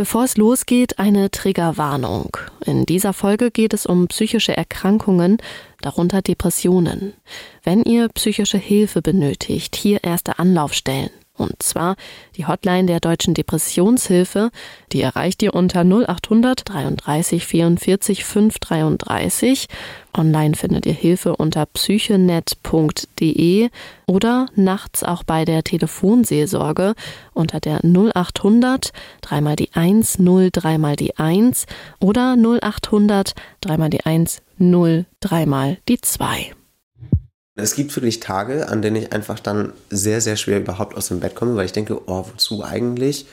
Bevor es losgeht, eine Triggerwarnung. In dieser Folge geht es um psychische Erkrankungen, darunter Depressionen. Wenn ihr psychische Hilfe benötigt, hier erste Anlaufstellen. Und zwar die Hotline der Deutschen Depressionshilfe. Die erreicht ihr unter 0800 33 44 533. Online findet ihr Hilfe unter psychenet.de oder nachts auch bei der Telefonseelsorge unter der 0800 dreimal die 1 0 dreimal die 1 oder 0800 dreimal die 1 0 dreimal die 2. Es gibt wirklich Tage, an denen ich einfach dann sehr, sehr schwer überhaupt aus dem Bett komme, weil ich denke, oh, wozu eigentlich?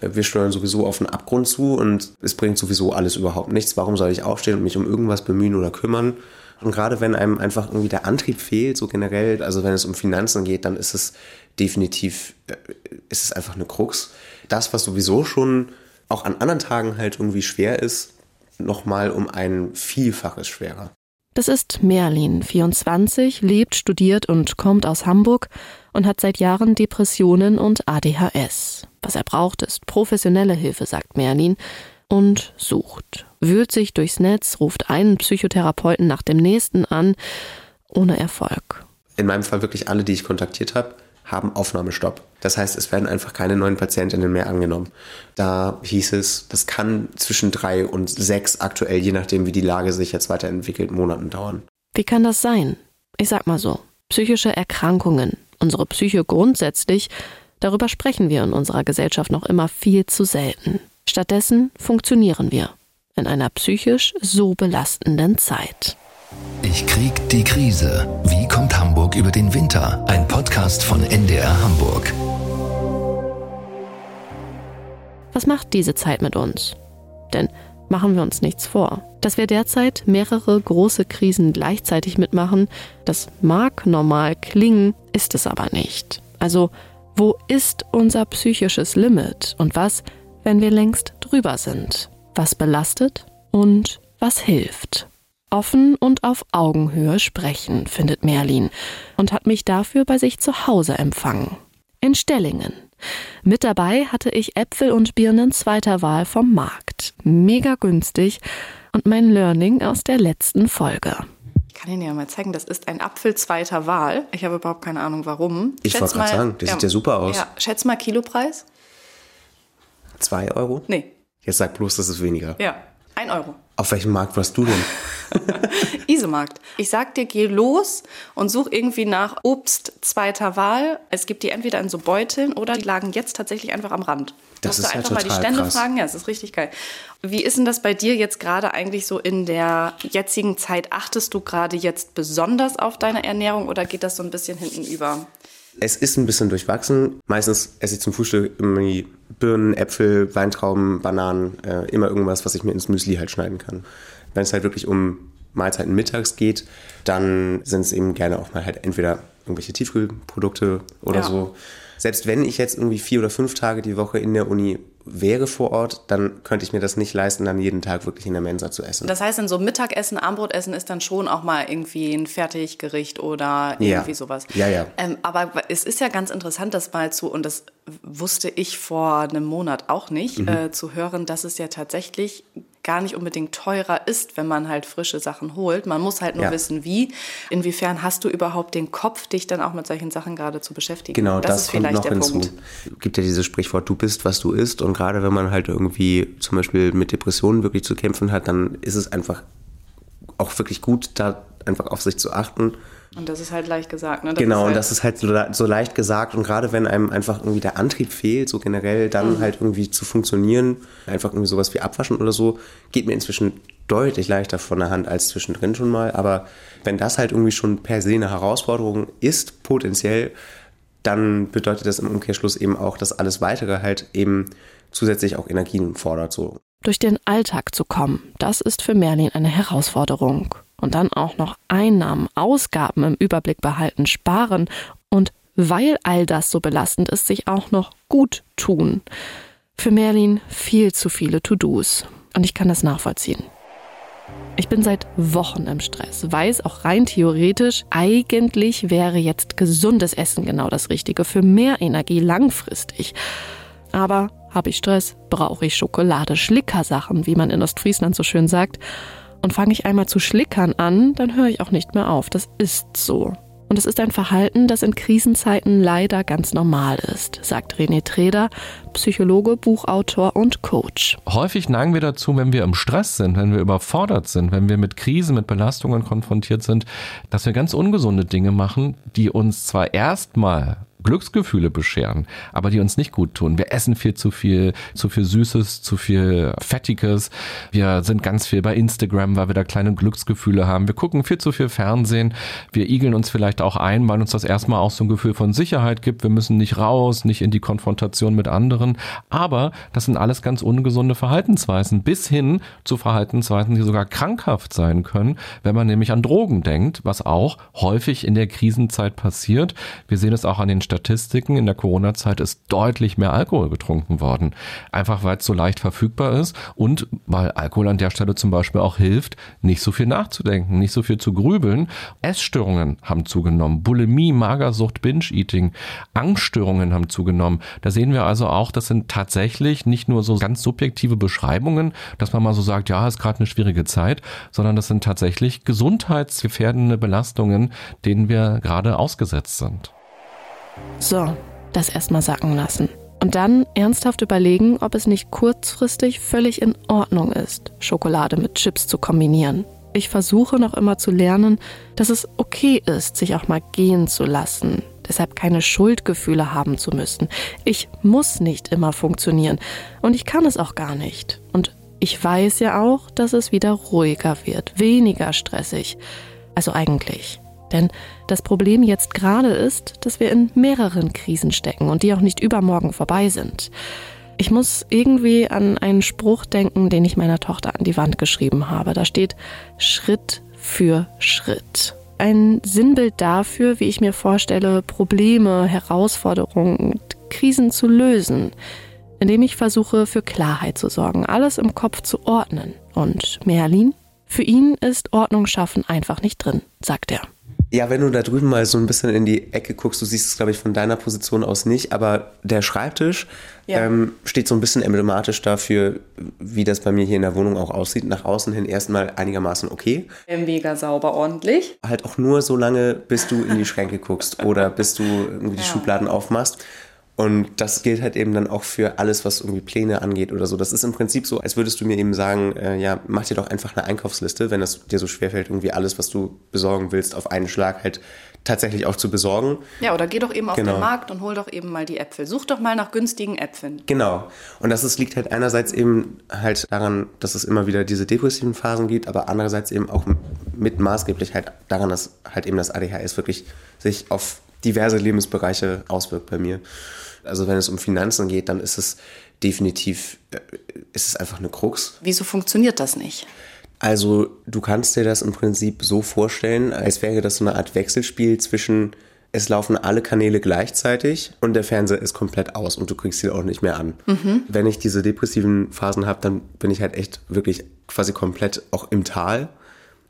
Äh, wir steuern sowieso auf einen Abgrund zu und es bringt sowieso alles überhaupt nichts. Warum soll ich aufstehen und mich um irgendwas bemühen oder kümmern? Und gerade wenn einem einfach irgendwie der Antrieb fehlt, so generell, also wenn es um Finanzen geht, dann ist es definitiv, äh, ist es einfach eine Krux. Das, was sowieso schon auch an anderen Tagen halt irgendwie schwer ist, nochmal um ein Vielfaches schwerer. Das ist Merlin, 24, lebt, studiert und kommt aus Hamburg und hat seit Jahren Depressionen und ADHS. Was er braucht, ist professionelle Hilfe, sagt Merlin, und sucht. Wühlt sich durchs Netz, ruft einen Psychotherapeuten nach dem nächsten an, ohne Erfolg. In meinem Fall wirklich alle, die ich kontaktiert habe, haben Aufnahmestopp. Das heißt, es werden einfach keine neuen Patientinnen mehr angenommen. Da hieß es, das kann zwischen drei und sechs aktuell, je nachdem, wie die Lage sich jetzt weiterentwickelt, Monaten dauern. Wie kann das sein? Ich sag mal so, psychische Erkrankungen, unsere Psyche grundsätzlich, darüber sprechen wir in unserer Gesellschaft noch immer viel zu selten. Stattdessen funktionieren wir in einer psychisch so belastenden Zeit. Ich krieg die Krise. Wie kommt Hamburg über den Winter? Ein Podcast von NDR Hamburg. Was macht diese Zeit mit uns? Denn machen wir uns nichts vor. Dass wir derzeit mehrere große Krisen gleichzeitig mitmachen, das mag normal klingen, ist es aber nicht. Also, wo ist unser psychisches Limit und was, wenn wir längst drüber sind? Was belastet und was hilft? Offen und auf Augenhöhe sprechen, findet Merlin und hat mich dafür bei sich zu Hause empfangen. In Stellingen. Mit dabei hatte ich Äpfel und Birnen zweiter Wahl vom Markt. Mega günstig und mein Learning aus der letzten Folge. Ich kann Ihnen ja mal zeigen, das ist ein Apfel zweiter Wahl. Ich habe überhaupt keine Ahnung warum. Ich wollte gerade sagen, der ja, sieht ja super aus. Ja, schätz mal Kilopreis. Zwei Euro? Nee. Jetzt sag bloß, das ist weniger. Ja, ein Euro. Auf welchem Markt warst du denn? Isemarkt. Ich sag dir, geh los und such irgendwie nach Obst zweiter Wahl. Es gibt die entweder in so Beuteln oder die lagen jetzt tatsächlich einfach am Rand. Das Musst ist du einfach ja mal die Stände krass. fragen. Ja, das ist richtig geil. Wie ist denn das bei dir jetzt gerade eigentlich so in der jetzigen Zeit? Achtest du gerade jetzt besonders auf deine Ernährung oder geht das so ein bisschen hinten über? Es ist ein bisschen durchwachsen. Meistens esse ich zum Frühstück irgendwie Birnen, Äpfel, Weintrauben, Bananen, äh, immer irgendwas, was ich mir ins Müsli halt schneiden kann. Wenn es halt wirklich um Mahlzeiten mittags geht, dann sind es eben gerne auch mal halt entweder irgendwelche Tiefkühlprodukte oder Ja. so. Selbst wenn ich jetzt irgendwie vier oder fünf Tage die Woche in der Uni wäre vor Ort, dann könnte ich mir das nicht leisten, dann jeden Tag wirklich in der Mensa zu essen. Das heißt, in so Mittagessen, Abendbrotessen ist dann schon auch mal irgendwie ein Fertiggericht oder Ja. irgendwie sowas. Ja, ja. Ähm, aber es ist ja ganz interessant, das mal zu, und das wusste ich vor einem Monat auch nicht, Mhm. äh, zu hören, dass es ja tatsächlich gar nicht unbedingt teurer ist, wenn man halt frische Sachen holt. Man muss halt nur Ja. wissen, wie. Inwiefern hast du überhaupt den Kopf, dich dann auch mit solchen Sachen gerade zu beschäftigen? Genau, das, ist kommt vielleicht noch der hinzu. Punkt. Gibt ja dieses Sprichwort, du bist, was du isst. Und gerade wenn man halt irgendwie zum Beispiel mit Depressionen wirklich zu kämpfen hat, dann ist es einfach auch wirklich gut, da einfach auf sich zu achten. Und das ist halt leicht gesagt. Ne? Das genau, ist und halt, das ist halt so, so leicht gesagt. Und gerade wenn einem einfach irgendwie der Antrieb fehlt, so generell dann Mhm. halt irgendwie zu funktionieren, einfach irgendwie sowas wie Abwaschen oder so, geht mir inzwischen deutlich leichter von der Hand als zwischendrin schon mal. Aber wenn das halt irgendwie schon per se eine Herausforderung ist, potenziell, dann bedeutet das im Umkehrschluss eben auch, dass alles weitere halt eben zusätzlich auch Energien fordert. So. Durch den Alltag zu kommen, das ist für Merlin eine Herausforderung. Und dann auch noch Einnahmen, Ausgaben im Überblick behalten, sparen und weil all das so belastend ist, sich auch noch gut tun. Für Merlin viel zu viele To-Dos. Und ich kann das nachvollziehen. Ich bin seit Wochen im Stress, weiß auch rein theoretisch, eigentlich wäre jetzt gesundes Essen genau das Richtige für mehr Energie langfristig. Aber habe ich Stress, brauche ich Schokolade, Schlickersachen, wie man in Ostfriesland so schön sagt. Und fange ich einmal zu schlickern an, dann höre ich auch nicht mehr auf. Das ist so. Und es ist ein Verhalten, das in Krisenzeiten leider ganz normal ist, sagt René Treder, Psychologe, Buchautor und Coach. Häufig neigen wir dazu, wenn wir im Stress sind, wenn wir überfordert sind, wenn wir mit Krisen, mit Belastungen konfrontiert sind, dass wir ganz ungesunde Dinge machen, die uns zwar erstmal Glücksgefühle bescheren, aber die uns nicht gut tun. Wir essen viel zu viel, zu viel Süßes, zu viel Fettiges. Wir sind ganz viel bei Instagram, weil wir da kleine Glücksgefühle haben. Wir gucken viel zu viel Fernsehen. Wir igeln uns vielleicht auch ein, weil uns das erstmal auch so ein Gefühl von Sicherheit gibt. Wir müssen nicht raus, nicht in die Konfrontation mit anderen. Aber das sind alles ganz ungesunde Verhaltensweisen, bis hin zu Verhaltensweisen, die sogar krankhaft sein können, wenn man nämlich an Drogen denkt, was auch häufig in der Krisenzeit passiert. Wir sehen es auch an den Statistiken, in der Corona-Zeit ist deutlich mehr Alkohol getrunken worden. Einfach weil es so leicht verfügbar ist und weil Alkohol an der Stelle zum Beispiel auch hilft, nicht so viel nachzudenken, nicht so viel zu grübeln. Essstörungen haben zugenommen, Bulimie, Magersucht, Binge-Eating, Angststörungen haben zugenommen. Da sehen wir also auch, das sind tatsächlich nicht nur so ganz subjektive Beschreibungen, dass man mal so sagt, ja, ist gerade eine schwierige Zeit, sondern das sind tatsächlich gesundheitsgefährdende Belastungen, denen wir gerade ausgesetzt sind. So, das erstmal sacken lassen. Und dann ernsthaft überlegen, ob es nicht kurzfristig völlig in Ordnung ist, Schokolade mit Chips zu kombinieren. Ich versuche noch immer zu lernen, dass es okay ist, sich auch mal gehen zu lassen, deshalb keine Schuldgefühle haben zu müssen. Ich muss nicht immer funktionieren und ich kann es auch gar nicht. Und ich weiß ja auch, dass es wieder ruhiger wird, weniger stressig. Also eigentlich. Denn das Problem jetzt gerade ist, dass wir in mehreren Krisen stecken und die auch nicht übermorgen vorbei sind. Ich muss irgendwie an einen Spruch denken, den ich meiner Tochter an die Wand geschrieben habe. Da steht Schritt für Schritt. Ein Sinnbild dafür, wie ich mir vorstelle, Probleme, Herausforderungen, Krisen zu lösen, indem ich versuche, für Klarheit zu sorgen, alles im Kopf zu ordnen. Und Merlin? Für ihn ist Ordnung schaffen einfach nicht drin, sagt er. Ja, wenn du da drüben mal so ein bisschen in die Ecke guckst, du siehst es, glaube ich, von deiner Position aus nicht, aber der Schreibtisch ja. ähm, steht so ein bisschen emblematisch dafür, wie das bei mir hier in der Wohnung auch aussieht. Nach außen hin erstmal einigermaßen okay. Mega sauber, ordentlich. Halt auch nur so lange, bis du in die Schränke guckst oder bis du irgendwie die ja. Schubladen aufmachst. Und das gilt halt eben dann auch für alles, was irgendwie Pläne angeht oder so. Das ist im Prinzip so, als würdest du mir eben sagen, äh, ja, mach dir doch einfach eine Einkaufsliste, wenn es dir so schwerfällt, irgendwie alles, was du besorgen willst, auf einen Schlag halt tatsächlich auch zu besorgen. Ja, oder geh doch eben auf genau. den Markt und hol doch eben mal die Äpfel. Such doch mal nach günstigen Äpfeln. Genau. Und das ist, liegt halt einerseits eben halt daran, dass es immer wieder diese depressiven Phasen gibt, aber andererseits eben auch mit maßgeblich halt daran, dass halt eben das ADHS wirklich sich auf diverse Lebensbereiche auswirkt bei mir. Also wenn es um Finanzen geht, dann ist es definitiv, äh, ist es einfach eine Krux. Wieso funktioniert das nicht? Also du kannst dir das im Prinzip so vorstellen, als wäre das so eine Art Wechselspiel zwischen es laufen alle Kanäle gleichzeitig und der Fernseher ist komplett aus und du kriegst ihn auch nicht mehr an. Mhm. Wenn ich diese depressiven Phasen habe, dann bin ich halt echt wirklich quasi komplett auch im Tal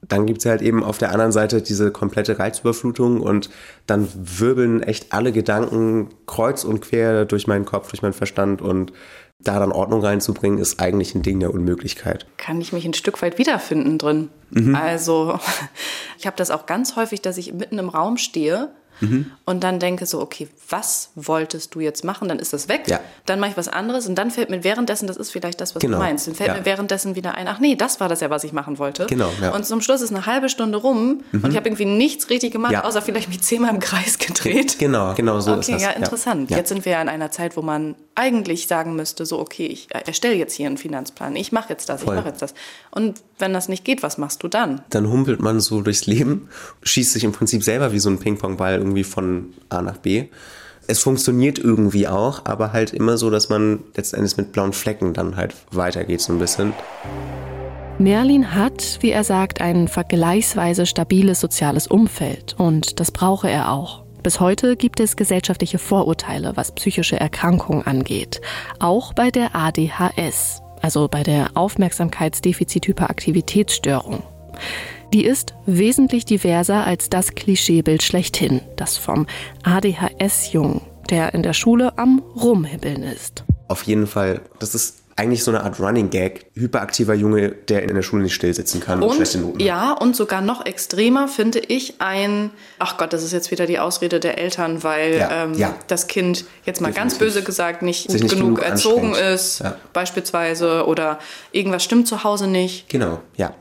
dann gibt es halt eben auf der anderen Seite diese komplette Reizüberflutung und dann wirbeln echt alle Gedanken kreuz und quer durch meinen Kopf, durch meinen Verstand und da dann Ordnung reinzubringen, ist eigentlich ein Ding der Unmöglichkeit. Kann ich mich ein Stück weit wiederfinden drin. Mhm. Also ich habe das auch ganz häufig, dass ich mitten im Raum stehe mhm. und dann denke so, okay, was wolltest du jetzt machen? Dann ist das weg. Ja. Dann mache ich was anderes und dann fällt mir währenddessen, das ist vielleicht das, was genau. du meinst, dann fällt ja. mir währenddessen wieder ein, ach nee, das war das ja, was ich machen wollte. Genau, ja. Und zum Schluss ist eine halbe Stunde rum mhm. und ich habe irgendwie nichts richtig gemacht, außer vielleicht mich zehnmal im Kreis gedreht. Genau, genau so okay, ist das. Ja, interessant. Jetzt sind wir ja in einer Zeit, wo man eigentlich sagen müsste, so okay, ich erstelle jetzt hier einen Finanzplan, ich mache jetzt das, Voll. ich mache jetzt das. Und wenn das nicht geht, was machst du dann? Dann humpelt man so durchs Leben, schießt sich im Prinzip selber wie so ein Ping-Pong-Ball irgendwie von A nach B. Es funktioniert irgendwie auch, aber halt immer so, dass man letztendlich mit blauen Flecken dann halt weitergeht so ein bisschen. Merlin hat, wie er sagt, ein vergleichsweise stabiles soziales Umfeld und das brauche er auch. Bis heute gibt es gesellschaftliche Vorurteile, was psychische Erkrankungen angeht, auch bei der ADHS, also bei der Aufmerksamkeitsdefizit-Hyperaktivitätsstörung. Die ist wesentlich diverser als das Klischeebild schlechthin, das vom ADHS-Jungen, der in der Schule am Rumhibbeln ist. auf jeden Fall. Das ist eigentlich so eine Art Running Gag. Hyperaktiver Junge, der in der Schule nicht still sitzen kann und, und schlechte Noten. Ja, und sogar noch extremer finde ich ein, ach Gott, das ist jetzt wieder die Ausrede der Eltern, weil Ja, ähm, ja. das Kind jetzt mal ganz Definitiv. böse gesagt nicht, Sich nicht genug, genug erzogen ist, Ja. beispielsweise, oder irgendwas stimmt zu Hause nicht. Genau, ja.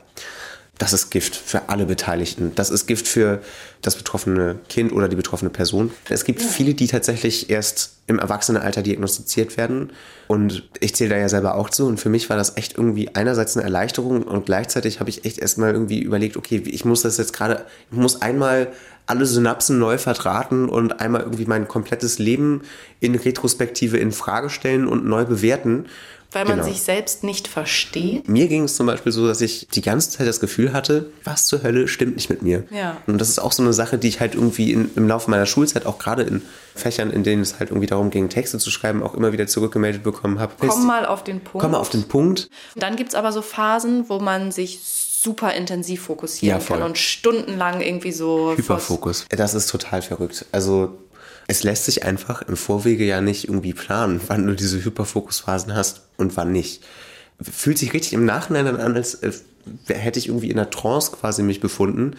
Das ist Gift für alle Beteiligten. Das ist Gift für das betroffene Kind oder die betroffene Person. Es gibt viele, die tatsächlich erst im Erwachsenenalter diagnostiziert werden. Und ich zähle da ja selber auch zu. Und für mich war das echt irgendwie einerseits eine Erleichterung und gleichzeitig habe ich echt erstmal irgendwie überlegt, okay, ich muss das jetzt gerade, ich muss einmal alle Synapsen neu verdrahten und einmal irgendwie mein komplettes Leben in Retrospektive in Frage stellen und neu bewerten. Weil man Genau. sich selbst nicht versteht. Mir ging es zum Beispiel so, dass ich die ganze Zeit das Gefühl hatte, was zur Hölle stimmt nicht mit mir. Ja. Und das ist auch so eine Sache, die ich halt irgendwie in, im Laufe meiner Schulzeit, auch gerade in Fächern, in denen es halt irgendwie darum ging, Texte zu schreiben, auch immer wieder zurückgemeldet bekommen habe. Komm mal auf den Punkt. Komm mal auf den Punkt. Dann gibt es aber so Phasen, wo man sich super intensiv fokussieren Ja, kann und stundenlang irgendwie so Hyperfokus. Das ist total verrückt. Also es lässt sich einfach im Vorwege ja nicht irgendwie planen, wann du diese Hyperfokusphasen hast und wann nicht. Fühlt sich richtig im Nachhinein dann an, als äh, hätte ich irgendwie in einer Trance quasi mich befunden.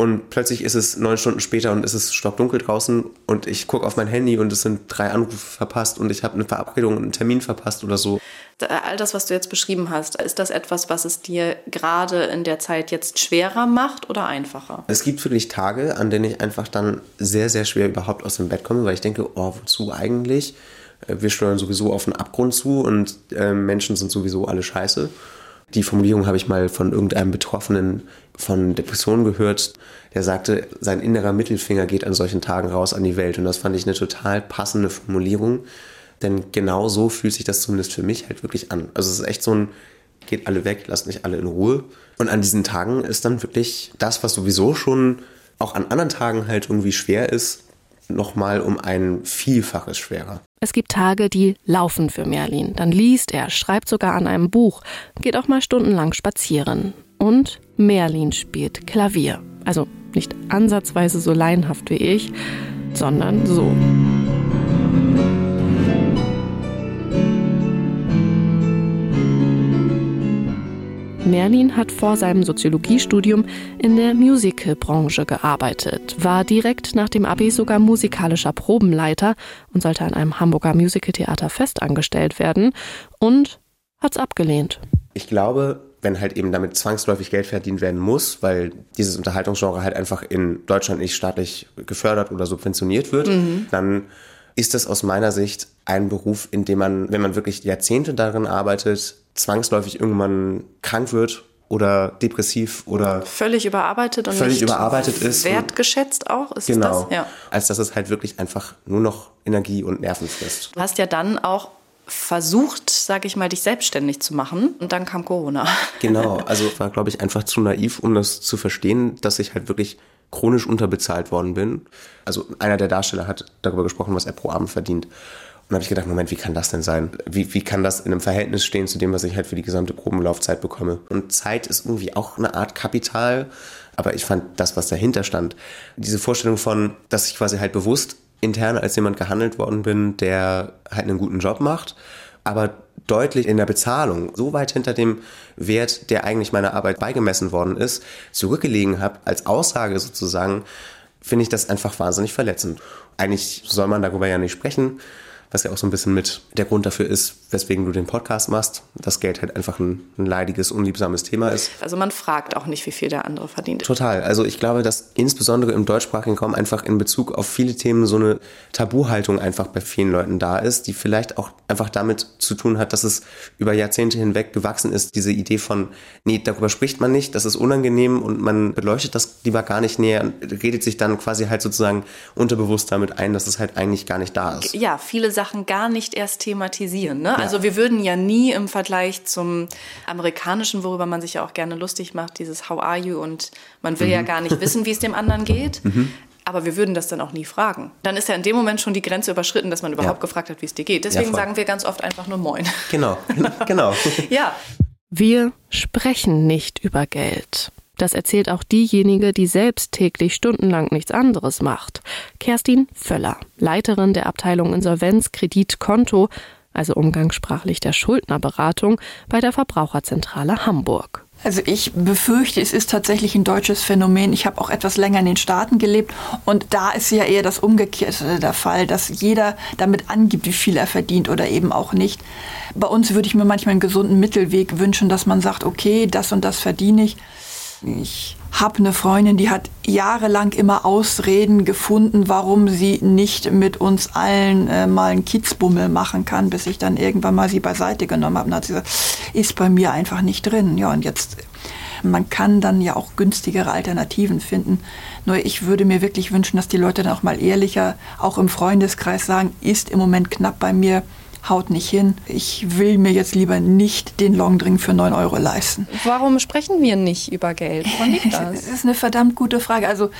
Und plötzlich ist es neun Stunden später und es ist stockdunkel draußen und ich gucke auf mein Handy und es sind drei Anrufe verpasst und ich habe eine Verabredung und einen Termin verpasst oder so. all das, was du jetzt beschrieben hast, ist das etwas, was es dir gerade in der Zeit jetzt schwerer macht oder einfacher? Es gibt wirklich Tage, an denen ich einfach dann sehr, sehr schwer überhaupt aus dem Bett komme, weil ich denke, oh, wozu eigentlich? Äh, Wir steuern sowieso auf einen Abgrund zu und äh, Menschen sind sowieso alle scheiße. Die Formulierung habe ich mal von irgendeinem Betroffenen von Depressionen gehört, der sagte, sein innerer Mittelfinger geht an solchen Tagen raus an die Welt. Und das fand ich eine total passende Formulierung, denn genau so fühlt sich das zumindest für mich halt wirklich an. Also es ist echt so ein, geht alle weg, lasst mich alle in Ruhe. Und an diesen Tagen ist dann wirklich das, was sowieso schon auch an anderen Tagen halt irgendwie schwer ist, nochmal um ein Vielfaches schwerer. Es gibt Tage, die laufen für Merlin. Dann liest er, schreibt sogar an einem Buch, geht auch mal stundenlang spazieren. Und Merlin spielt Klavier. Also nicht ansatzweise so laienhaft wie ich, sondern so. Merlin hat vor seinem Soziologiestudium in der Musicalbranche gearbeitet, war direkt nach dem Abi sogar musikalischer Probenleiter und sollte an einem Hamburger Musicaltheater festangestellt werden und hat's abgelehnt. Ich glaube, wenn halt eben damit zwangsläufig Geld verdient werden muss, weil dieses Unterhaltungsgenre halt einfach in Deutschland nicht staatlich gefördert oder subventioniert wird, dann ist das aus meiner Sicht ein Beruf, in dem man, wenn man wirklich Jahrzehnte darin arbeitet, zwangsläufig irgendwann krank wird oder depressiv oder Völlig überarbeitet und Völlig überarbeitet ist wertgeschätzt auch? Ist genau, das? Ja. als dass es halt wirklich einfach nur noch Energie und Nerven frisst. Du hast ja dann auch versucht, sage ich mal, dich selbstständig zu machen und dann kam Corona. Genau, also war, glaube ich, einfach zu naiv, um das zu verstehen, dass ich halt wirklich chronisch unterbezahlt worden bin. Also einer der Darsteller hat darüber gesprochen, was er pro Abend verdient. Und habe ich gedacht, Moment, wie kann das denn sein? Wie, wie kann das in einem Verhältnis stehen zu dem, was ich halt für die gesamte Probenlaufzeit bekomme? Und Zeit ist irgendwie auch eine Art Kapital. Aber ich fand das, was dahinter stand, diese Vorstellung von, dass ich quasi halt bewusst intern als jemand gehandelt worden bin, der halt einen guten Job macht, aber deutlich in der Bezahlung so weit hinter dem Wert, der eigentlich meiner Arbeit beigemessen worden ist, zurückgelegen habe, als Aussage sozusagen, finde ich das einfach wahnsinnig verletzend. Eigentlich soll man darüber ja nicht sprechen, was ja auch so ein bisschen mit der Grund dafür ist, weswegen du den Podcast machst, dass Geld halt einfach ein, ein leidiges, unliebsames Thema ist. Also man fragt auch nicht, wie viel der andere verdient. Total. Also ich glaube, dass insbesondere im deutschsprachigen Raum einfach in Bezug auf viele Themen so eine Tabuhaltung einfach bei vielen Leuten da ist, die vielleicht auch einfach damit zu tun hat, dass es über Jahrzehnte hinweg gewachsen ist, diese Idee von, nee, darüber spricht man nicht, das ist unangenehm und man beleuchtet das lieber gar nicht näher und redet sich dann quasi halt sozusagen unterbewusst damit ein, dass es halt eigentlich gar nicht da ist. ja, viele Sachen gar nicht erst thematisieren. Ne? Also wir würden ja nie im Vergleich zum amerikanischen, worüber man sich ja auch gerne lustig macht, dieses How are you und man will ja gar nicht wissen, wie es dem anderen geht. Aber wir würden das dann auch nie fragen. Dann ist ja in dem Moment schon die Grenze überschritten, dass man überhaupt Ja. gefragt hat, wie es dir geht. Deswegen voll. sagen wir ganz oft einfach nur Moin. Genau, genau. ja, Wir sprechen nicht über Geld. Das erzählt auch diejenige, die selbst täglich stundenlang nichts anderes macht. Kerstin Völler, Leiterin der Abteilung Insolvenz, Kredit, Konto, also umgangssprachlich der Schuldnerberatung, bei der Verbraucherzentrale Hamburg. Also ich befürchte, es ist tatsächlich ein deutsches Phänomen. Ich habe auch etwas länger in den Staaten gelebt und da ist ja eher das Umgekehrte der Fall, dass jeder damit angibt, wie viel er verdient oder eben auch nicht. Bei uns würde ich mir manchmal einen gesunden Mittelweg wünschen, dass man sagt, okay, das und das verdiene ich. Ich habe eine Freundin, die hat jahrelang immer Ausreden gefunden, warum sie nicht mit uns allen äh, mal einen Kiezbummel machen kann, bis ich dann irgendwann mal sie beiseite genommen habe. Und hat sie gesagt, ist bei mir einfach nicht drin. Ja, und jetzt, man kann dann ja auch günstigere Alternativen finden. Nur ich würde mir wirklich wünschen, dass die Leute dann auch mal ehrlicher, auch im Freundeskreis sagen, ist im Moment knapp bei mir haut nicht hin. Ich will mir jetzt lieber nicht den Longdrink für 9 Euro leisten. Warum sprechen wir nicht über Geld? Woran liegt das? das ist eine verdammt gute Frage. Also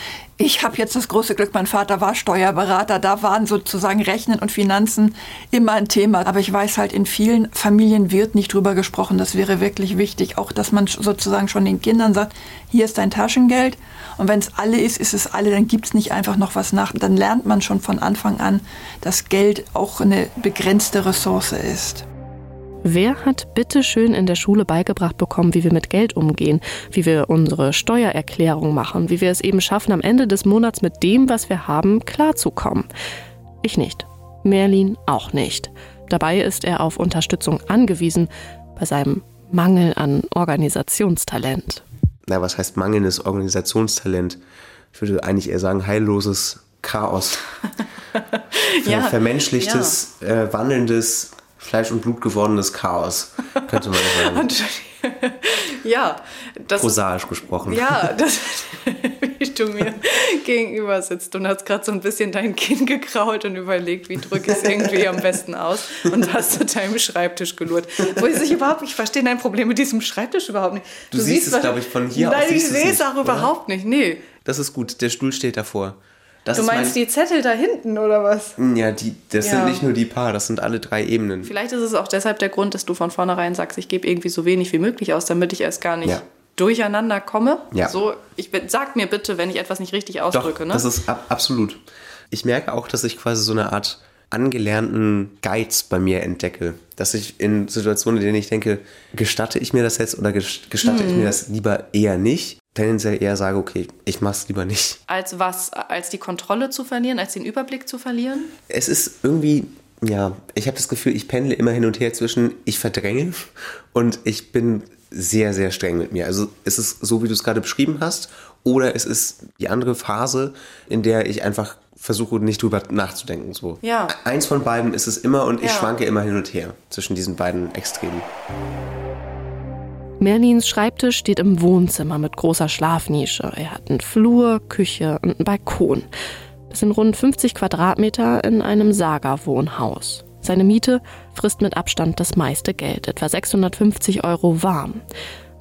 ich habe jetzt das große Glück, mein Vater war Steuerberater. Da waren sozusagen Rechnen und Finanzen immer ein Thema. Aber ich weiß halt, in vielen Familien wird nicht drüber gesprochen. Das wäre wirklich wichtig. Auch, dass man sozusagen schon den Kindern sagt, hier ist dein Taschengeld. Und wenn es alle ist, ist es alle, dann gibt es nicht einfach noch was nach. Dann lernt man schon von Anfang an, dass Geld auch eine begrenzte Ressource ist. Wer hat bitte schön in der Schule beigebracht bekommen, wie wir mit Geld umgehen, wie wir unsere Steuererklärung machen, wie wir es eben schaffen, am Ende des Monats mit dem, was wir haben, klarzukommen? Ich nicht. Merlin auch nicht. Dabei ist er auf Unterstützung angewiesen bei seinem Mangel an Organisationstalent na, was heißt mangelndes Organisationstalent? Ich würde eigentlich eher sagen, heilloses Chaos. ja, vermenschlichtes, ja. Äh, wandelndes, Fleisch und Blut gewordenes Chaos, könnte man sagen. ja, das. Prosaisch gesprochen. Ja, das, wie du mir gegenüber sitzt und hast gerade so ein bisschen dein Kinn gekrault und überlegt, wie drücke ich es irgendwie am besten aus und hast zu deinem Schreibtisch gelurrt. Wo ich sich überhaupt, ich verstehe dein Problem mit diesem Schreibtisch überhaupt nicht. Du, du siehst, siehst es, glaube ich, von hier nein, aus. Nein, ich sehe es auch überhaupt nicht, nee. Das ist gut, der Stuhl steht davor. Das du meinst die Zettel da hinten oder was? Ja, die, das ja. sind nicht nur die paar, das sind alle drei Ebenen. Vielleicht ist es auch deshalb der Grund, dass du von vornherein sagst, ich gebe irgendwie so wenig wie möglich aus, damit ich erst gar nicht ja. durcheinander komme. Ja. So, ich sag mir bitte, wenn ich etwas nicht richtig ausdrücke. Doch, ne? Das ist ab, absolut. Ich merke auch, dass ich quasi so eine Art angelernten Geiz bei mir entdecke. Dass ich in Situationen, in denen ich denke, gestatte ich mir das jetzt oder gestatte hm. ich mir das lieber eher nicht, tendenziell eher sage, okay, ich mach's lieber nicht. Als was? Als die Kontrolle zu verlieren, als den Überblick zu verlieren? Es ist irgendwie, ja, ich habe das Gefühl, ich pendle immer hin und her zwischen ich verdränge und ich bin sehr, sehr streng mit mir. Also es ist so, wie du es gerade beschrieben hast, oder es ist die andere Phase, in der ich einfach versuche nicht drüber nachzudenken. So. Ja. Eins von beiden ist es immer und ich schwanke immer hin und her zwischen diesen beiden Extremen. Merlins Schreibtisch steht im Wohnzimmer mit großer Schlafnische. Er hat einen Flur, Küche und einen Balkon. Das sind rund 50 Quadratmeter in einem Saga-Wohnhaus. Seine Miete frisst mit Abstand das meiste Geld, etwa 650 Euro warm.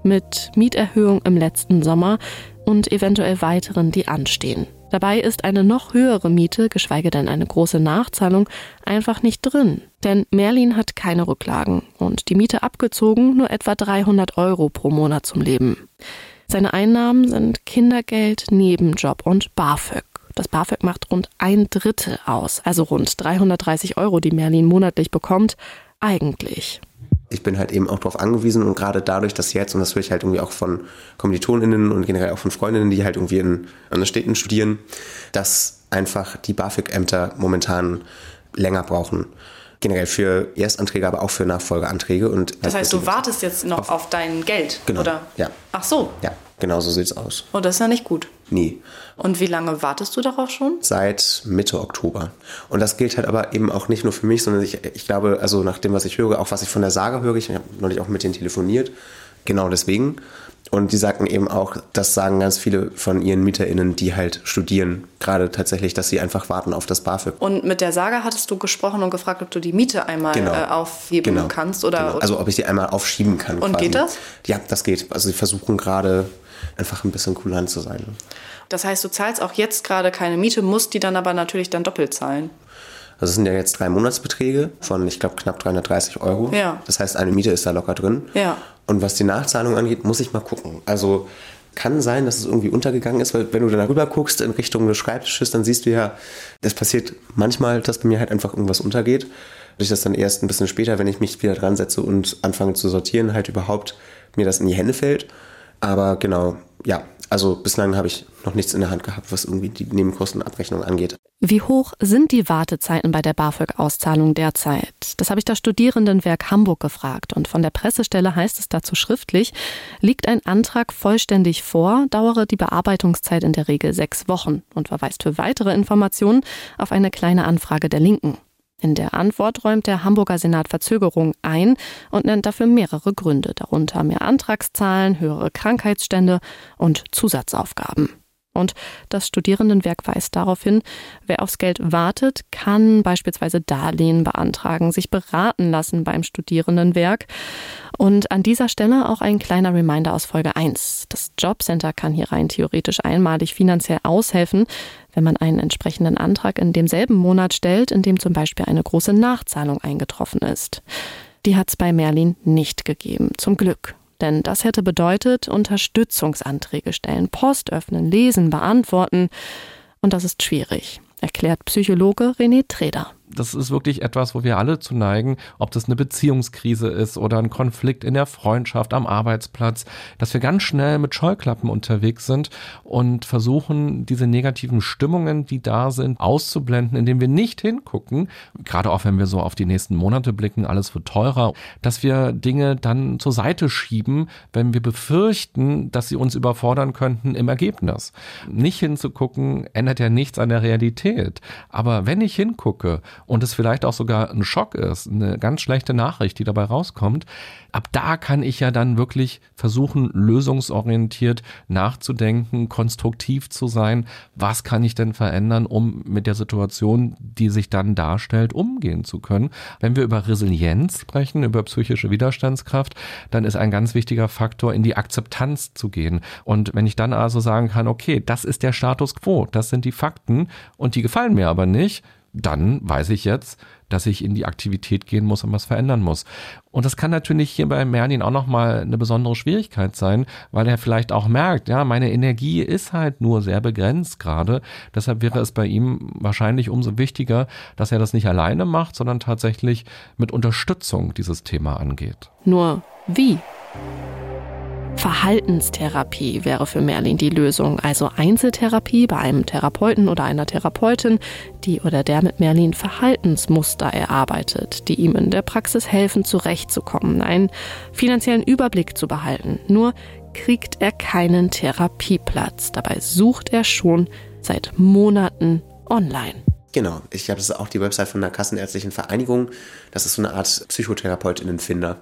Mit Mieterhöhung im letzten Sommer und eventuell weiteren, die anstehen. Dabei ist eine noch höhere Miete, geschweige denn eine große Nachzahlung, einfach nicht drin. Denn Merlin hat keine Rücklagen und die Miete abgezogen nur etwa 300 Euro pro Monat zum Leben. Seine Einnahmen sind Kindergeld, Nebenjob und BAföG. Das BAföG macht rund ein Drittel aus, also rund 330 Euro, die Merlin monatlich bekommt, eigentlich ich bin halt eben auch darauf angewiesen und gerade dadurch, dass jetzt, und das höre ich halt irgendwie auch von Kommilitoninnen und generell auch von Freundinnen, die halt irgendwie in anderen Städten studieren, dass einfach die BAföG-Ämter momentan länger brauchen. Generell für Erstanträge, aber auch für Nachfolgeanträge. Und das heißt, du wartest jetzt noch auf, auf dein Geld, genau, oder? Ja. Ach so. Ja, genau so sieht es aus. Oh, das ist ja nicht gut. Nie. Und wie lange wartest du darauf schon? Seit Mitte Oktober. Und das gilt halt aber eben auch nicht nur für mich, sondern ich, ich glaube, also nach dem, was ich höre, auch was ich von der Sage höre, ich habe neulich auch mit denen telefoniert, genau deswegen. Und die sagten eben auch, das sagen ganz viele von ihren MieterInnen, die halt studieren, gerade tatsächlich, dass sie einfach warten auf das BAföG. Und mit der Sage hattest du gesprochen und gefragt, ob du die Miete einmal genau. äh, aufheben genau. kannst? Oder, genau. Also ob ich die einmal aufschieben kann. Und quasi. geht das? Ja, das geht. Also sie versuchen gerade einfach ein bisschen kulant zu sein. Das heißt, du zahlst auch jetzt gerade keine Miete, musst die dann aber natürlich dann doppelt zahlen. Also es sind ja jetzt drei Monatsbeträge von, ich glaube, knapp 330 Euro. Ja. Das heißt, eine Miete ist da locker drin. Ja. Und was die Nachzahlung angeht, muss ich mal gucken. Also kann sein, dass es irgendwie untergegangen ist, weil wenn du da rüber guckst in Richtung des Schreibtisches, dann siehst du ja, es passiert manchmal, dass bei mir halt einfach irgendwas untergeht. ich das dann erst ein bisschen später, wenn ich mich wieder dran setze und anfange zu sortieren, halt überhaupt mir das in die Hände fällt. Aber genau, ja, also bislang habe ich noch nichts in der Hand gehabt, was irgendwie die Nebenkostenabrechnung angeht. Wie hoch sind die Wartezeiten bei der BAföG-Auszahlung derzeit? Das habe ich das Studierendenwerk Hamburg gefragt und von der Pressestelle heißt es dazu schriftlich, liegt ein Antrag vollständig vor, dauere die Bearbeitungszeit in der Regel sechs Wochen und verweist für weitere Informationen auf eine kleine Anfrage der Linken. In der Antwort räumt der Hamburger Senat Verzögerung ein und nennt dafür mehrere Gründe, darunter mehr Antragszahlen, höhere Krankheitsstände und Zusatzaufgaben. Und das Studierendenwerk weist darauf hin, wer aufs Geld wartet, kann beispielsweise Darlehen beantragen, sich beraten lassen beim Studierendenwerk. Und an dieser Stelle auch ein kleiner Reminder aus Folge 1. Das Jobcenter kann hier rein theoretisch einmalig finanziell aushelfen, wenn man einen entsprechenden Antrag in demselben Monat stellt, in dem zum Beispiel eine große Nachzahlung eingetroffen ist. Die hat es bei Merlin nicht gegeben, zum Glück. Denn das hätte bedeutet, Unterstützungsanträge stellen, Post öffnen, lesen, beantworten. Und das ist schwierig, erklärt Psychologe René Treder das ist wirklich etwas, wo wir alle zu neigen, ob das eine Beziehungskrise ist oder ein Konflikt in der Freundschaft, am Arbeitsplatz, dass wir ganz schnell mit Scheuklappen unterwegs sind und versuchen, diese negativen Stimmungen, die da sind, auszublenden, indem wir nicht hingucken, gerade auch wenn wir so auf die nächsten Monate blicken, alles wird teurer, dass wir Dinge dann zur Seite schieben, wenn wir befürchten, dass sie uns überfordern könnten im Ergebnis. Nicht hinzugucken, ändert ja nichts an der Realität. Aber wenn ich hingucke und es vielleicht auch sogar ein Schock ist, eine ganz schlechte Nachricht, die dabei rauskommt, ab da kann ich ja dann wirklich versuchen, lösungsorientiert nachzudenken, konstruktiv zu sein. Was kann ich denn verändern, um mit der Situation, die sich dann darstellt, umgehen zu können? Wenn wir über Resilienz sprechen, über psychische Widerstandskraft, dann ist ein ganz wichtiger Faktor, in die Akzeptanz zu gehen. Und wenn ich dann also sagen kann, okay, das ist der Status quo, das sind die Fakten und die gefallen mir aber nicht, dann weiß ich jetzt, dass ich in die Aktivität gehen muss und was verändern muss. Und das kann natürlich hier bei Merlin auch nochmal eine besondere Schwierigkeit sein, weil er vielleicht auch merkt, ja, meine Energie ist halt nur sehr begrenzt gerade. Deshalb wäre es bei ihm wahrscheinlich umso wichtiger, dass er das nicht alleine macht, sondern tatsächlich mit Unterstützung dieses Thema angeht. Nur wie? Verhaltenstherapie wäre für Merlin die Lösung, also Einzeltherapie bei einem Therapeuten oder einer Therapeutin, die oder der mit Merlin Verhaltensmuster erarbeitet, die ihm in der Praxis helfen, zurechtzukommen, einen finanziellen Überblick zu behalten. Nur kriegt er keinen Therapieplatz. Dabei sucht er schon seit Monaten online. Genau, ich habe das auch die Website von der Kassenärztlichen Vereinigung. Das ist so eine Art Psychotherapeutinnenfinder.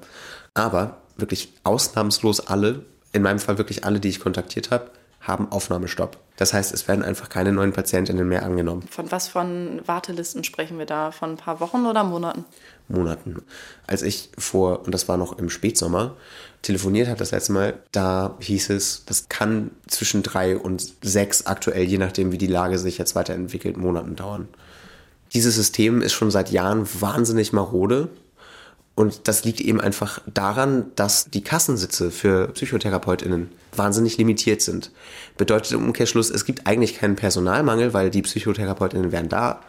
Aber wirklich ausnahmslos alle, in meinem Fall wirklich alle, die ich kontaktiert habe, haben Aufnahmestopp. Das heißt, es werden einfach keine neuen Patientinnen mehr angenommen. Von was von Wartelisten sprechen wir da? Von ein paar Wochen oder Monaten? Monaten. Als ich vor, und das war noch im Spätsommer, telefoniert habe das letzte Mal, da hieß es, das kann zwischen drei und sechs aktuell, je nachdem wie die Lage sich jetzt weiterentwickelt, Monaten dauern. Dieses System ist schon seit Jahren wahnsinnig marode und das liegt eben einfach daran, dass die Kassensitze für PsychotherapeutInnen wahnsinnig limitiert sind. Bedeutet im Umkehrschluss, es gibt eigentlich keinen Personalmangel, weil die PsychotherapeutInnen wären da.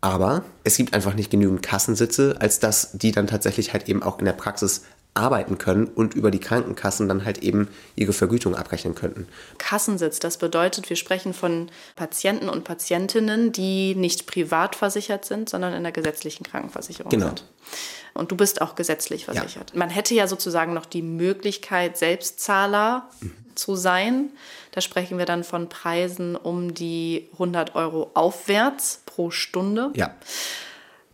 Aber es gibt einfach nicht genügend Kassensitze, als dass die dann tatsächlich halt eben auch in der Praxis arbeiten können und über die Krankenkassen dann halt eben ihre Vergütung abrechnen könnten. Kassensitz, das bedeutet, wir sprechen von Patienten und Patientinnen, die nicht privat versichert sind, sondern in der gesetzlichen Krankenversicherung genau. sind. Und du bist auch gesetzlich versichert. Ja. Man hätte ja sozusagen noch die Möglichkeit, Selbstzahler mhm. zu sein. Da sprechen wir dann von Preisen um die 100 Euro aufwärts pro Stunde. Ja.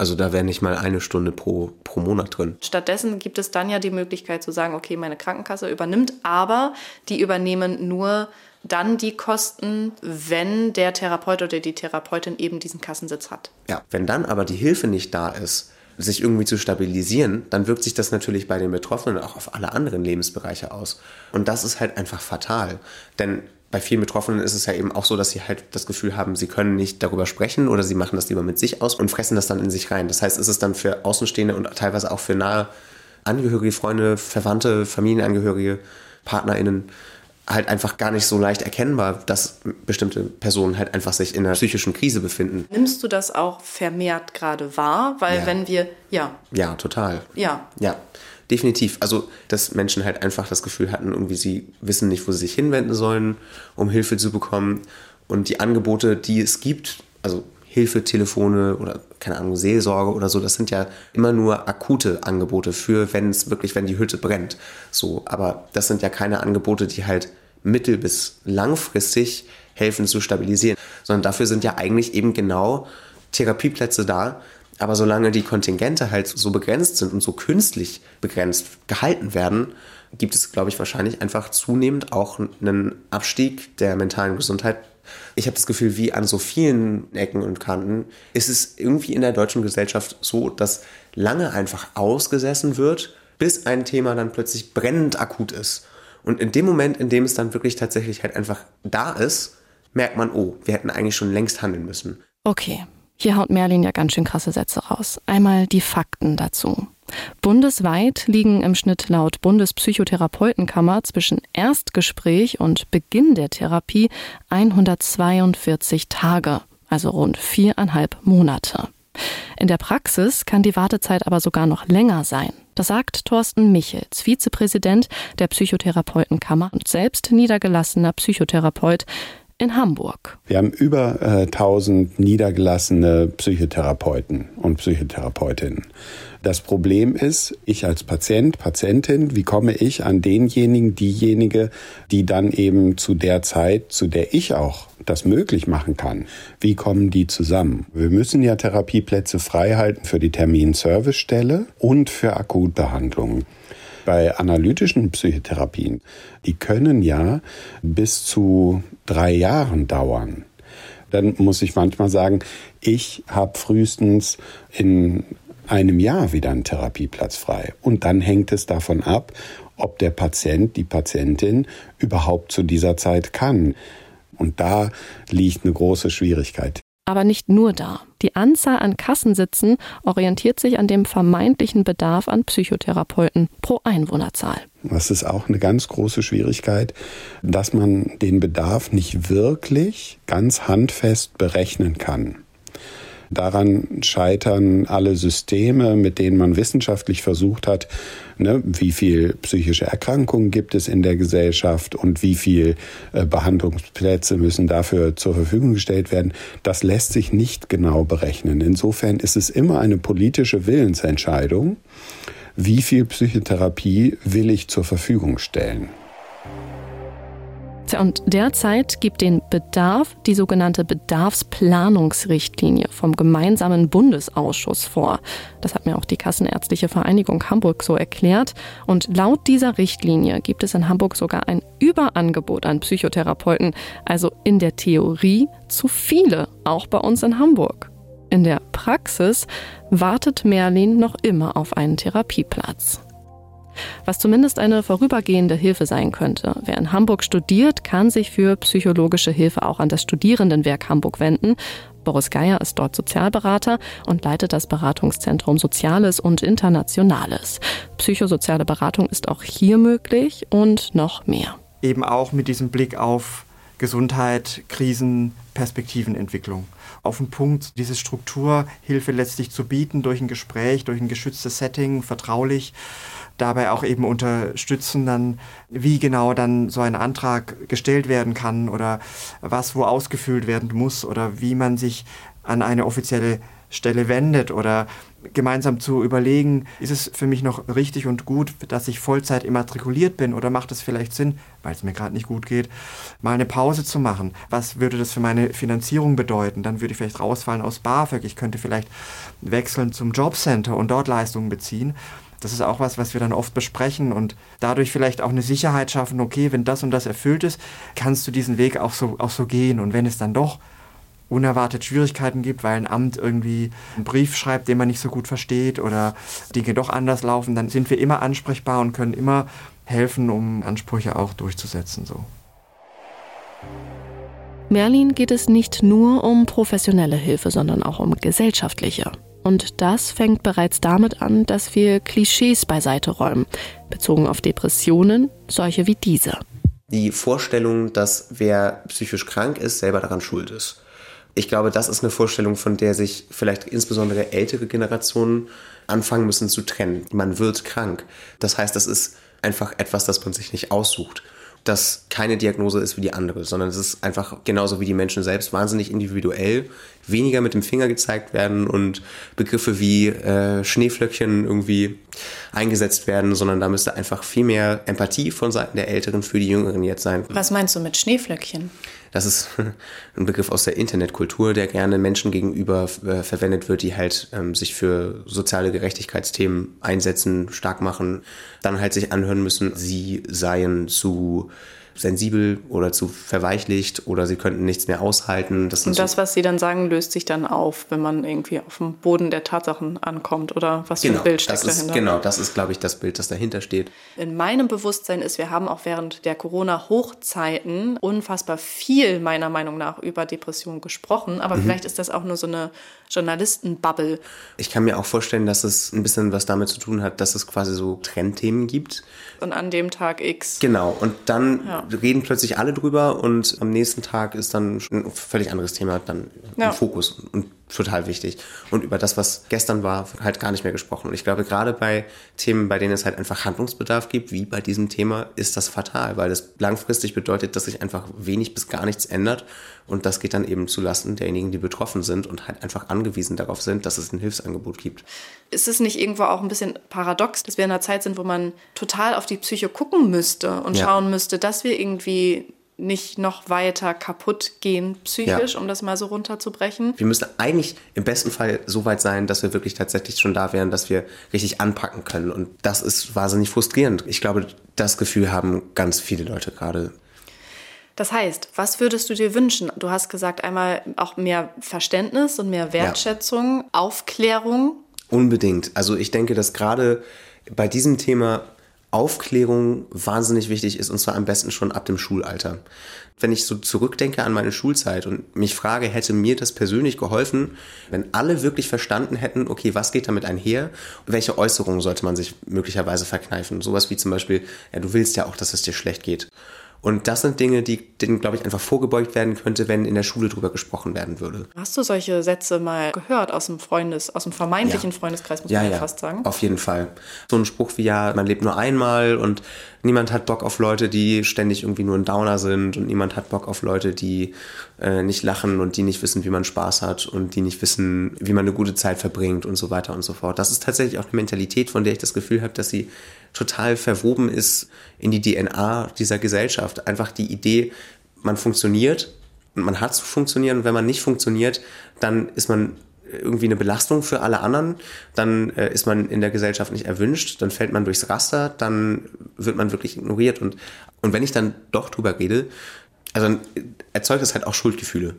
Also da wäre nicht mal eine Stunde pro, pro Monat drin. Stattdessen gibt es dann ja die Möglichkeit zu sagen, okay, meine Krankenkasse übernimmt, aber die übernehmen nur dann die Kosten, wenn der Therapeut oder die Therapeutin eben diesen Kassensitz hat. Ja, wenn dann aber die Hilfe nicht da ist, sich irgendwie zu stabilisieren, dann wirkt sich das natürlich bei den Betroffenen auch auf alle anderen Lebensbereiche aus. Und das ist halt einfach fatal. Denn bei vielen Betroffenen ist es ja eben auch so, dass sie halt das Gefühl haben, sie können nicht darüber sprechen oder sie machen das lieber mit sich aus und fressen das dann in sich rein. Das heißt, es ist dann für Außenstehende und teilweise auch für nahe Angehörige, Freunde, Verwandte, Familienangehörige, PartnerInnen halt einfach gar nicht so leicht erkennbar, dass bestimmte Personen halt einfach sich in einer psychischen Krise befinden. Nimmst du das auch vermehrt gerade wahr? Weil Ja. wenn wir, ja, Ja, total. ja, Ja, definitiv. Also, dass Menschen halt einfach das Gefühl hatten, irgendwie sie wissen nicht, wo sie sich hinwenden sollen, um Hilfe zu bekommen. Und die Angebote, die es gibt, also Hilfetelefone oder keine Ahnung, Seelsorge oder so, das sind ja immer nur akute Angebote für, wenn es wirklich, wenn die Hütte brennt. So, aber das sind ja keine Angebote, die halt mittel- bis langfristig helfen zu stabilisieren, sondern dafür sind ja eigentlich eben genau Therapieplätze da, aber solange die Kontingente halt so begrenzt sind und so künstlich begrenzt gehalten werden, gibt es, glaube ich, wahrscheinlich einfach zunehmend auch einen Abstieg der mentalen Gesundheit. Ich habe das Gefühl, wie an so vielen Ecken und Kanten ist es irgendwie in der deutschen Gesellschaft so, dass lange einfach ausgesessen wird, bis ein Thema dann plötzlich brennend akut ist. Und in dem Moment, in dem es dann wirklich tatsächlich halt einfach da ist, merkt man, oh, wir hätten eigentlich schon längst handeln müssen. Okay, hier haut Merlin ja ganz schön krasse Sätze raus. Einmal die Fakten dazu. Bundesweit liegen im Schnitt laut Bundespsychotherapeutenkammer zwischen Erstgespräch und Beginn der Therapie 142 Tage, also rund viereinhalb Monate. In der Praxis kann die Wartezeit aber sogar noch länger sein. Das sagt Thorsten Michels, Vizepräsident der Psychotherapeutenkammer und selbst niedergelassener Psychotherapeut in Hamburg. Wir haben über äh, 1000 niedergelassene Psychotherapeuten und Psychotherapeutinnen. Das Problem ist, ich als Patient, Patientin, wie komme ich an denjenigen, diejenige, die dann eben zu der Zeit, zu der ich auch das möglich machen kann, wie kommen die zusammen? Wir müssen ja Therapieplätze freihalten für die Terminservicestelle und für Akutbehandlungen. Bei analytischen Psychotherapien, die können ja bis zu drei Jahren dauern. Dann muss ich manchmal sagen, ich habe frühestens in einem Jahr wieder einen Therapieplatz frei. Und dann hängt es davon ab, ob der Patient, die Patientin überhaupt zu dieser Zeit kann. Und da liegt eine große Schwierigkeit. Aber nicht nur da. Die Anzahl an Kassensitzen orientiert sich an dem vermeintlichen Bedarf an Psychotherapeuten pro Einwohnerzahl. Das ist auch eine ganz große Schwierigkeit, dass man den Bedarf nicht wirklich ganz handfest berechnen kann. Daran scheitern alle Systeme, mit denen man wissenschaftlich versucht hat, ne, wie viel psychische Erkrankungen gibt es in der Gesellschaft und wie viel äh, Behandlungsplätze müssen dafür zur Verfügung gestellt werden. Das lässt sich nicht genau berechnen. Insofern ist es immer eine politische Willensentscheidung, wie viel Psychotherapie will ich zur Verfügung stellen. Und derzeit gibt den Bedarf die sogenannte Bedarfsplanungsrichtlinie vom gemeinsamen Bundesausschuss vor. Das hat mir auch die Kassenärztliche Vereinigung Hamburg so erklärt. Und laut dieser Richtlinie gibt es in Hamburg sogar ein Überangebot an Psychotherapeuten, also in der Theorie zu viele, auch bei uns in Hamburg. In der Praxis wartet Merlin noch immer auf einen Therapieplatz was zumindest eine vorübergehende Hilfe sein könnte. Wer in Hamburg studiert, kann sich für psychologische Hilfe auch an das Studierendenwerk Hamburg wenden. Boris Geier ist dort Sozialberater und leitet das Beratungszentrum Soziales und Internationales. Psychosoziale Beratung ist auch hier möglich und noch mehr. Eben auch mit diesem Blick auf Gesundheit, Krisen, Perspektivenentwicklung. Auf den Punkt, diese Strukturhilfe letztlich zu bieten durch ein Gespräch, durch ein geschütztes Setting, vertraulich dabei auch eben unterstützen, dann wie genau dann so ein Antrag gestellt werden kann oder was wo ausgefüllt werden muss oder wie man sich an eine offizielle Stelle wendet oder gemeinsam zu überlegen, ist es für mich noch richtig und gut, dass ich Vollzeit immatrikuliert bin oder macht es vielleicht Sinn, weil es mir gerade nicht gut geht, mal eine Pause zu machen? Was würde das für meine Finanzierung bedeuten? Dann würde ich vielleicht rausfallen aus BAföG, ich könnte vielleicht wechseln zum Jobcenter und dort Leistungen beziehen. Das ist auch was, was wir dann oft besprechen und dadurch vielleicht auch eine Sicherheit schaffen, okay, wenn das und das erfüllt ist, kannst du diesen Weg auch so, auch so gehen. Und wenn es dann doch unerwartet Schwierigkeiten gibt, weil ein Amt irgendwie einen Brief schreibt, den man nicht so gut versteht oder Dinge doch anders laufen, dann sind wir immer ansprechbar und können immer helfen, um Ansprüche auch durchzusetzen. So. Merlin geht es nicht nur um professionelle Hilfe, sondern auch um gesellschaftliche. Und das fängt bereits damit an, dass wir Klischees beiseite räumen, bezogen auf Depressionen, solche wie diese. die Vorstellung, dass wer psychisch krank ist, selber daran schuld ist. Ich glaube, das ist eine Vorstellung, von der sich vielleicht insbesondere ältere Generationen anfangen müssen zu trennen. Man wird krank. Das heißt, das ist einfach etwas, das man sich nicht aussucht das keine Diagnose ist wie die andere, sondern es ist einfach genauso wie die Menschen selbst wahnsinnig individuell, weniger mit dem Finger gezeigt werden und Begriffe wie äh, Schneeflöckchen irgendwie eingesetzt werden, sondern da müsste einfach viel mehr Empathie von Seiten der Älteren für die Jüngeren jetzt sein. Was meinst du mit Schneeflöckchen? Das ist ein Begriff aus der Internetkultur, der gerne Menschen gegenüber äh, verwendet wird, die halt ähm, sich für soziale Gerechtigkeitsthemen einsetzen, stark machen, dann halt sich anhören müssen, sie seien zu sensibel oder zu verweichlicht oder sie könnten nichts mehr aushalten. Das und das, so was sie dann sagen, löst sich dann auf, wenn man irgendwie auf dem Boden der Tatsachen ankommt oder was genau, für ein Bild steckt das ist, dahinter? Genau, das ist, glaube ich, das Bild, das dahinter steht. In meinem Bewusstsein ist, wir haben auch während der Corona-Hochzeiten unfassbar viel meiner Meinung nach über Depressionen gesprochen, aber mhm. vielleicht ist das auch nur so eine Journalistenbubble. Ich kann mir auch vorstellen, dass es ein bisschen was damit zu tun hat, dass es quasi so Trendthemen gibt. Und an dem Tag X. Genau, und dann ja. Reden plötzlich alle drüber und am nächsten Tag ist dann ein völlig anderes Thema dann ja. im Fokus. Und total wichtig. Und über das, was gestern war, halt gar nicht mehr gesprochen. Und ich glaube, gerade bei Themen, bei denen es halt einfach Handlungsbedarf gibt, wie bei diesem Thema, ist das fatal, weil das langfristig bedeutet, dass sich einfach wenig bis gar nichts ändert. Und das geht dann eben zulasten derjenigen, die betroffen sind und halt einfach angewiesen darauf sind, dass es ein Hilfsangebot gibt. Ist es nicht irgendwo auch ein bisschen paradox, dass wir in einer Zeit sind, wo man total auf die Psyche gucken müsste und ja. schauen müsste, dass wir irgendwie nicht noch weiter kaputt gehen psychisch, ja. um das mal so runterzubrechen. Wir müssen eigentlich im besten Fall so weit sein, dass wir wirklich tatsächlich schon da wären, dass wir richtig anpacken können. Und das ist wahnsinnig frustrierend. Ich glaube, das Gefühl haben ganz viele Leute gerade. Das heißt, was würdest du dir wünschen? Du hast gesagt, einmal auch mehr Verständnis und mehr Wertschätzung, ja. Aufklärung. Unbedingt. Also ich denke, dass gerade bei diesem Thema Aufklärung wahnsinnig wichtig ist und zwar am besten schon ab dem Schulalter. Wenn ich so zurückdenke an meine Schulzeit und mich frage, hätte mir das persönlich geholfen, wenn alle wirklich verstanden hätten, okay, was geht damit einher? Welche Äußerungen sollte man sich möglicherweise verkneifen? Sowas wie zum Beispiel, ja, du willst ja auch, dass es dir schlecht geht. Und das sind Dinge, die, denen, glaube ich, einfach vorgebeugt werden könnte, wenn in der Schule drüber gesprochen werden würde. Hast du solche Sätze mal gehört aus dem Freundes, aus dem vermeintlichen ja. Freundeskreis, muss ja, man ja fast sagen? Auf jeden Fall. So ein Spruch wie ja, man lebt nur einmal und niemand hat Bock auf Leute, die ständig irgendwie nur ein Downer sind und niemand hat Bock auf Leute, die äh, nicht lachen und die nicht wissen, wie man Spaß hat und die nicht wissen, wie man eine gute Zeit verbringt und so weiter und so fort. Das ist tatsächlich auch eine Mentalität, von der ich das Gefühl habe, dass sie total verwoben ist in die DNA dieser Gesellschaft. Einfach die Idee, man funktioniert und man hat zu funktionieren. Und wenn man nicht funktioniert, dann ist man irgendwie eine Belastung für alle anderen, dann äh, ist man in der Gesellschaft nicht erwünscht, dann fällt man durchs Raster, dann wird man wirklich ignoriert und, und wenn ich dann doch drüber rede, also erzeugt das halt auch Schuldgefühle.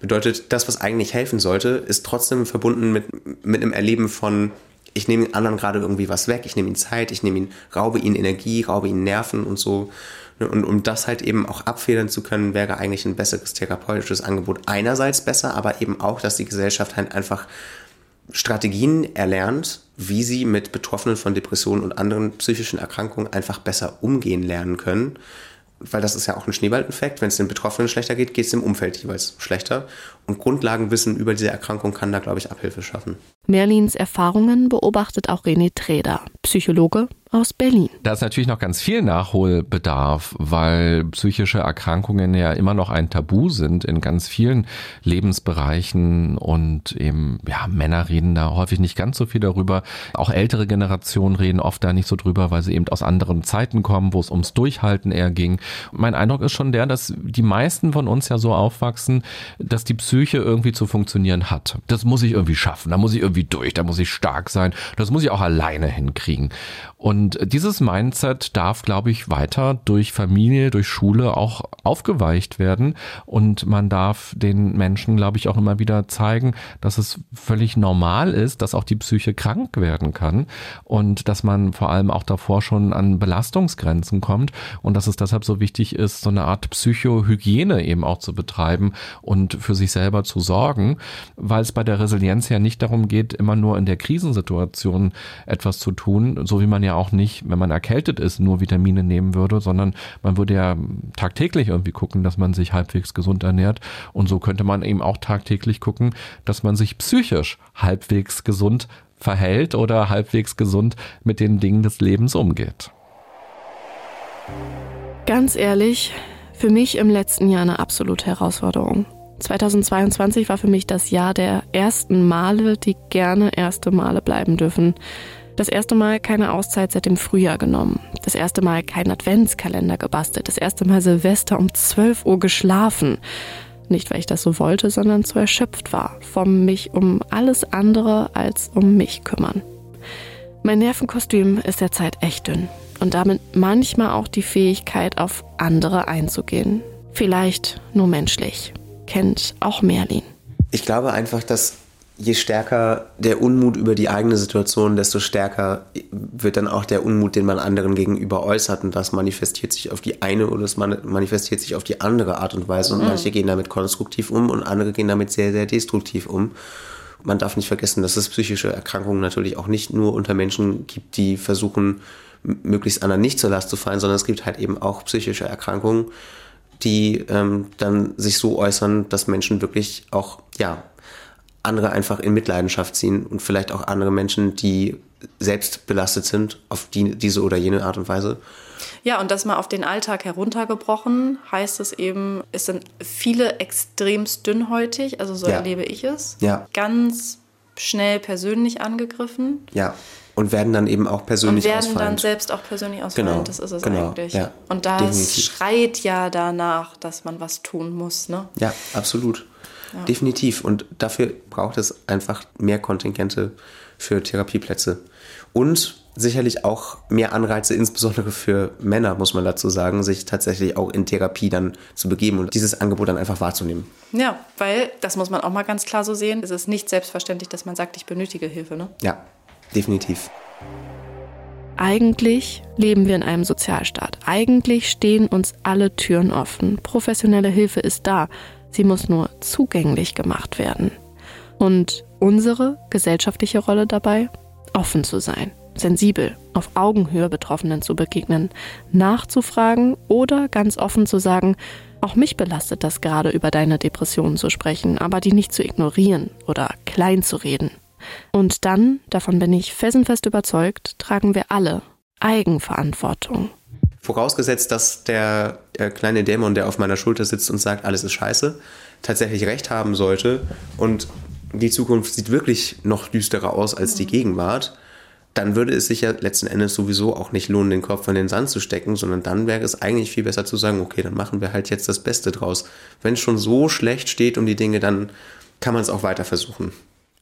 Bedeutet, das, was eigentlich helfen sollte, ist trotzdem verbunden mit, mit einem Erleben von, ich nehme den anderen gerade irgendwie was weg, ich nehme ihn Zeit, ich nehme ihn, raube ihn Energie, raube ihn Nerven und so. Und um das halt eben auch abfedern zu können, wäre eigentlich ein besseres therapeutisches Angebot einerseits besser, aber eben auch, dass die Gesellschaft halt einfach Strategien erlernt, wie sie mit Betroffenen von Depressionen und anderen psychischen Erkrankungen einfach besser umgehen lernen können. Weil das ist ja auch ein Schneeballeffekt. Wenn es den Betroffenen schlechter geht, geht es dem Umfeld jeweils schlechter. Und Grundlagenwissen über diese Erkrankung kann da, glaube ich, Abhilfe schaffen. Merlins Erfahrungen beobachtet auch René Treder, Psychologe aus Berlin. Da ist natürlich noch ganz viel Nachholbedarf, weil psychische Erkrankungen ja immer noch ein Tabu sind in ganz vielen Lebensbereichen und eben, ja, Männer reden da häufig nicht ganz so viel darüber. Auch ältere Generationen reden oft da nicht so drüber, weil sie eben aus anderen Zeiten kommen, wo es ums Durchhalten eher ging. Mein Eindruck ist schon der, dass die meisten von uns ja so aufwachsen, dass die Psyche irgendwie zu funktionieren hat. Das muss ich irgendwie schaffen, da muss ich irgendwie durch, da muss ich stark sein, das muss ich auch alleine hinkriegen. Und dieses Mindset darf, glaube ich, weiter durch Familie, durch Schule auch aufgeweicht werden. Und man darf den Menschen, glaube ich, auch immer wieder zeigen, dass es völlig normal ist, dass auch die Psyche krank werden kann. Und dass man vor allem auch davor schon an Belastungsgrenzen kommt. Und dass es deshalb so wichtig ist, so eine Art Psychohygiene eben auch zu betreiben und für sich selber zu sorgen, weil es bei der Resilienz ja nicht darum geht, immer nur in der Krisensituation etwas zu tun, so wie man ja auch nicht, wenn man erkältet ist, nur Vitamine nehmen würde, sondern man würde ja tagtäglich irgendwie gucken, dass man sich halbwegs gesund ernährt. Und so könnte man eben auch tagtäglich gucken, dass man sich psychisch halbwegs gesund verhält oder halbwegs gesund mit den Dingen des Lebens umgeht. Ganz ehrlich, für mich im letzten Jahr eine absolute Herausforderung. 2022 war für mich das Jahr der ersten Male, die gerne erste Male bleiben dürfen. Das erste Mal keine Auszeit seit dem Frühjahr genommen. Das erste Mal keinen Adventskalender gebastelt. Das erste Mal Silvester um 12 Uhr geschlafen. Nicht, weil ich das so wollte, sondern zu erschöpft war. Vom mich um alles andere als um mich kümmern. Mein Nervenkostüm ist derzeit echt dünn. Und damit manchmal auch die Fähigkeit, auf andere einzugehen. Vielleicht nur menschlich kennt auch Merlin. Ich glaube einfach, dass je stärker der Unmut über die eigene Situation, desto stärker wird dann auch der Unmut, den man anderen gegenüber äußert. Und das manifestiert sich auf die eine oder es manifestiert sich auf die andere Art und Weise. Und mhm. manche gehen damit konstruktiv um und andere gehen damit sehr, sehr destruktiv um. Man darf nicht vergessen, dass es psychische Erkrankungen natürlich auch nicht nur unter Menschen gibt, die versuchen, möglichst anderen nicht zur Last zu fallen, sondern es gibt halt eben auch psychische Erkrankungen, die ähm, dann sich so äußern, dass Menschen wirklich auch, ja, andere einfach in Mitleidenschaft ziehen und vielleicht auch andere Menschen, die selbst belastet sind auf die, diese oder jene Art und Weise. Ja, und das mal auf den Alltag heruntergebrochen, heißt es eben, es sind viele extremst dünnhäutig, also so ja. erlebe ich es. Ja. Ganz schnell persönlich angegriffen. Ja und werden dann eben auch persönlich und werden ausfallend. dann selbst auch persönlich ausfallend. Genau, das ist es genau, eigentlich. Ja, und das definitiv. schreit ja danach, dass man was tun muss. Ne? Ja, absolut. Ja. Definitiv. Und dafür braucht es einfach mehr Kontingente für Therapieplätze. Und sicherlich auch mehr Anreize, insbesondere für Männer, muss man dazu sagen, sich tatsächlich auch in Therapie dann zu begeben und dieses Angebot dann einfach wahrzunehmen. Ja, weil, das muss man auch mal ganz klar so sehen, es ist nicht selbstverständlich, dass man sagt, ich benötige Hilfe. Ne? Ja, definitiv. Eigentlich leben wir in einem Sozialstaat. Eigentlich stehen uns alle Türen offen. Professionelle Hilfe ist da. Sie muss nur zugänglich gemacht werden. Und unsere gesellschaftliche Rolle dabei? Offen zu sein, sensibel, auf Augenhöhe Betroffenen zu begegnen, nachzufragen oder ganz offen zu sagen, auch mich belastet das gerade über deine Depressionen zu sprechen, aber die nicht zu ignorieren oder klein zu reden. Und dann, davon bin ich felsenfest überzeugt, tragen wir alle Eigenverantwortung. Vorausgesetzt, dass der äh, kleine Dämon, der auf meiner Schulter sitzt und sagt, alles ist scheiße, tatsächlich recht haben sollte und die Zukunft sieht wirklich noch düsterer aus als die Gegenwart, dann würde es sich ja letzten Endes sowieso auch nicht lohnen, den Kopf in den Sand zu stecken, sondern dann wäre es eigentlich viel besser zu sagen, okay, dann machen wir halt jetzt das Beste draus. Wenn es schon so schlecht steht um die Dinge, dann kann man es auch weiter versuchen.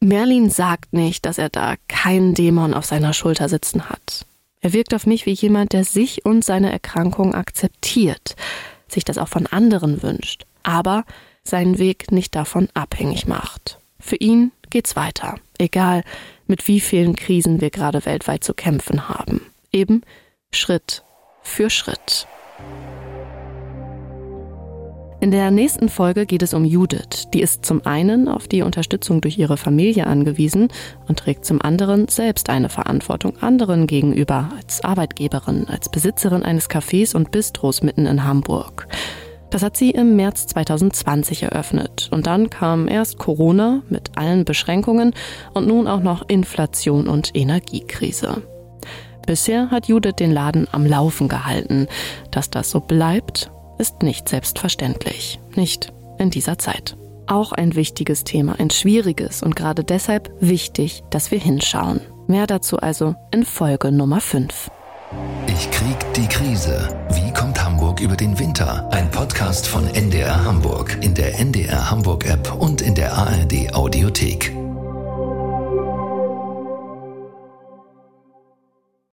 Merlin sagt nicht, dass er da keinen Dämon auf seiner Schulter sitzen hat. Er wirkt auf mich wie jemand, der sich und seine Erkrankung akzeptiert, sich das auch von anderen wünscht, aber seinen Weg nicht davon abhängig macht. Für ihn geht's weiter, egal mit wie vielen Krisen wir gerade weltweit zu kämpfen haben. Eben Schritt für Schritt. In der nächsten Folge geht es um Judith. Die ist zum einen auf die Unterstützung durch ihre Familie angewiesen und trägt zum anderen selbst eine Verantwortung anderen gegenüber, als Arbeitgeberin, als Besitzerin eines Cafés und Bistros mitten in Hamburg. Das hat sie im März 2020 eröffnet. Und dann kam erst Corona mit allen Beschränkungen und nun auch noch Inflation und Energiekrise. Bisher hat Judith den Laden am Laufen gehalten. Dass das so bleibt, ist nicht selbstverständlich. Nicht in dieser Zeit. Auch ein wichtiges Thema, ein schwieriges und gerade deshalb wichtig, dass wir hinschauen. Mehr dazu also in Folge Nummer 5. Ich krieg die Krise. Wie kommt Hamburg über den Winter? Ein Podcast von NDR Hamburg in der NDR Hamburg App und in der ARD Audiothek.